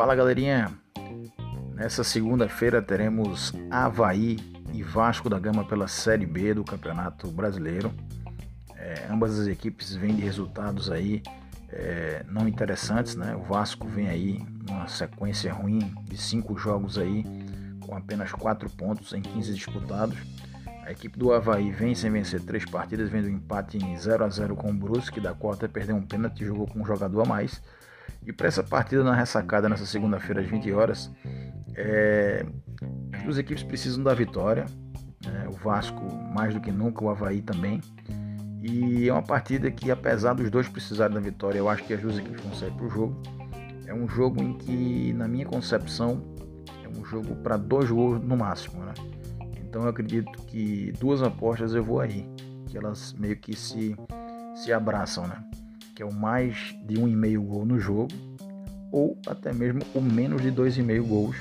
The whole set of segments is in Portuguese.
Fala galerinha, nessa segunda-feira teremos Havaí e Vasco da Gama pela Série B do Campeonato Brasileiro. É, ambas as equipes vêm de resultados aí é, não interessantes, né? O Vasco vem aí numa sequência ruim de cinco jogos aí, com apenas quatro pontos em 15 disputados. A equipe do Havaí vem sem vencer três partidas, vendo um empate em 0 a 0 com o Brusque, da qual até perdeu um pênalti e jogou com um jogador a mais. E para essa partida na ressacada nessa segunda-feira às 20 horas, é... as duas equipes precisam da vitória. Né? O Vasco mais do que nunca, o Havaí também. E é uma partida que, apesar dos dois precisarem da vitória, eu acho que as duas equipes vão sair para o jogo. É um jogo em que, na minha concepção, é um jogo para dois gols no máximo. Né? Então eu acredito que duas apostas eu vou aí, que elas meio que se, se abraçam, né? Que é o mais de um e meio gol no jogo, ou até mesmo o menos de dois e meio gols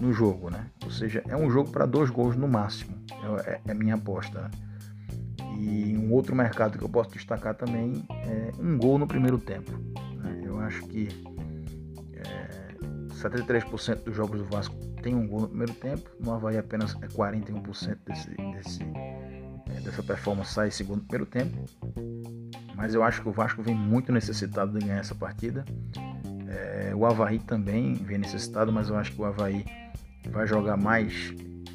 no jogo, né? Ou seja, é um jogo para dois gols no máximo, é, é, a minha aposta. Né? E um outro mercado que eu posso destacar também é um gol no primeiro tempo. Né? Eu acho que é, 73% dos jogos do Vasco tem um gol no primeiro tempo, no Havaí apenas é 41% desse, desse, é, dessa performance sai segundo primeiro tempo. Mas eu acho que o Vasco vem muito necessitado de ganhar essa partida. É, o Havaí também vem necessitado, mas eu acho que o Havaí vai jogar mais,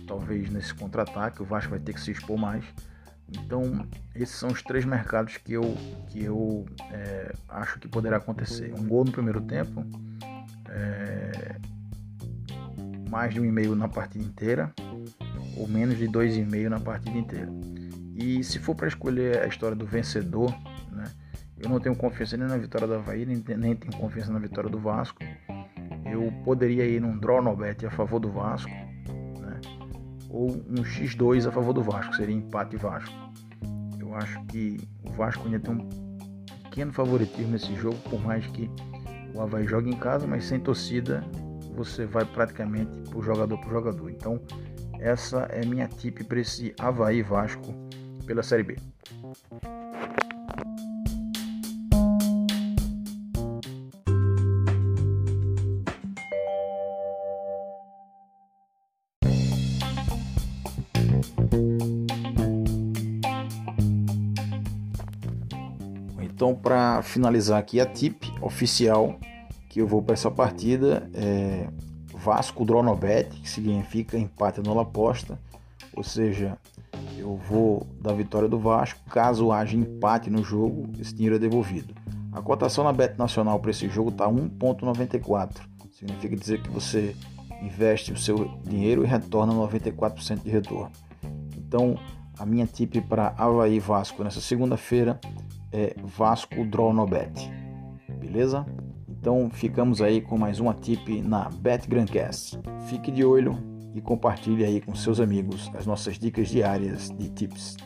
talvez nesse contra-ataque. O Vasco vai ter que se expor mais. Então, esses são os três mercados que eu, que eu é, acho que poderá acontecer. Um gol no primeiro tempo, é, mais de um e meio na partida inteira, ou menos de dois e meio na partida inteira. E se for para escolher a história do vencedor? Eu não tenho confiança nem na vitória do Havaí, nem, nem tenho confiança na vitória do Vasco. Eu poderia ir num draw no bet a favor do Vasco, né? ou um X2 a favor do Vasco, seria empate Vasco. Eu acho que o Vasco ainda tem um pequeno favoritismo nesse jogo, por mais que o Havaí jogue em casa, mas sem torcida você vai praticamente por jogador por jogador. Então, essa é minha tip para esse Havaí Vasco pela Série B. Então, para finalizar aqui a tip oficial que eu vou para essa partida é Vasco Dronobet, que significa empate no aposta, ou seja, eu vou da vitória do Vasco. Caso haja empate no jogo, esse dinheiro é devolvido. A cotação na Bet Nacional para esse jogo está 1,94. Significa dizer que você investe o seu dinheiro e retorna 94% de retorno. Então, a minha tip para Havaí Vasco nessa segunda-feira é Vasco Bet. Beleza? Então ficamos aí com mais uma tip na Bet Grandcast. Fique de olho e compartilhe aí com seus amigos as nossas dicas diárias de tips.